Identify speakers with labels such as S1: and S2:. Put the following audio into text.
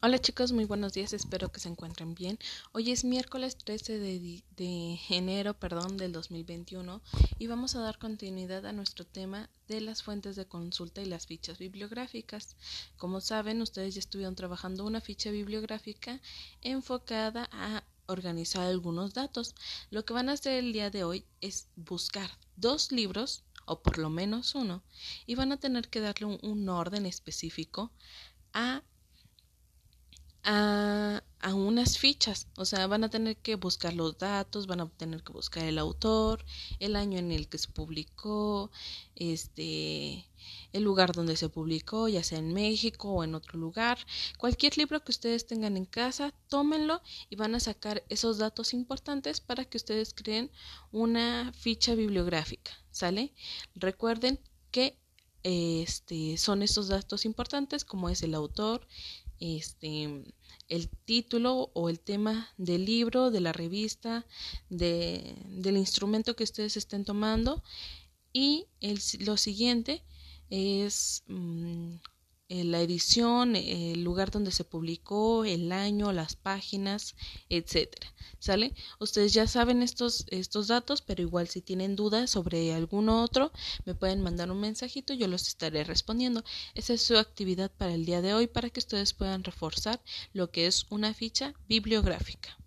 S1: Hola chicos, muy buenos días, espero que se encuentren bien. Hoy es miércoles 13 de, de, enero perdón, del 2021 y vamos a dar continuidad a nuestro tema de las fuentes de consulta y las fichas bibliográficas. Como saben, ustedes ya estuvieron trabajando una ficha bibliográfica enfocada a organizar algunos datos. Lo que van a hacer el día de hoy es buscar dos libros o por lo menos uno y van a tener que darle un, un orden específico a a, unas fichas, o sea, van a tener que buscar los datos, van a tener que buscar el autor, el año en el que se publicó, este, el lugar donde se publicó, ya sea en México o en otro lugar, cualquier libro que ustedes tengan en casa, tómenlo y van a sacar esos datos importantes para que ustedes creen una ficha bibliográfica, ¿sale? Recuerden que este son estos datos importantes como es el autor, este, el título o el tema del libro, de la revista, de, del instrumento que ustedes estén tomando. Y lo siguiente es mm, eh, la edición, el lugar donde se publicó, el año, las páginas, etcétera. ¿Sale? Ustedes ya saben estos, estos datos, pero igual si tienen dudas sobre alguno otro, me pueden mandar un mensajito yo los estaré respondiendo. Esa es su actividad para el día de hoy para que ustedes puedan reforzar lo que es una ficha bibliográfica.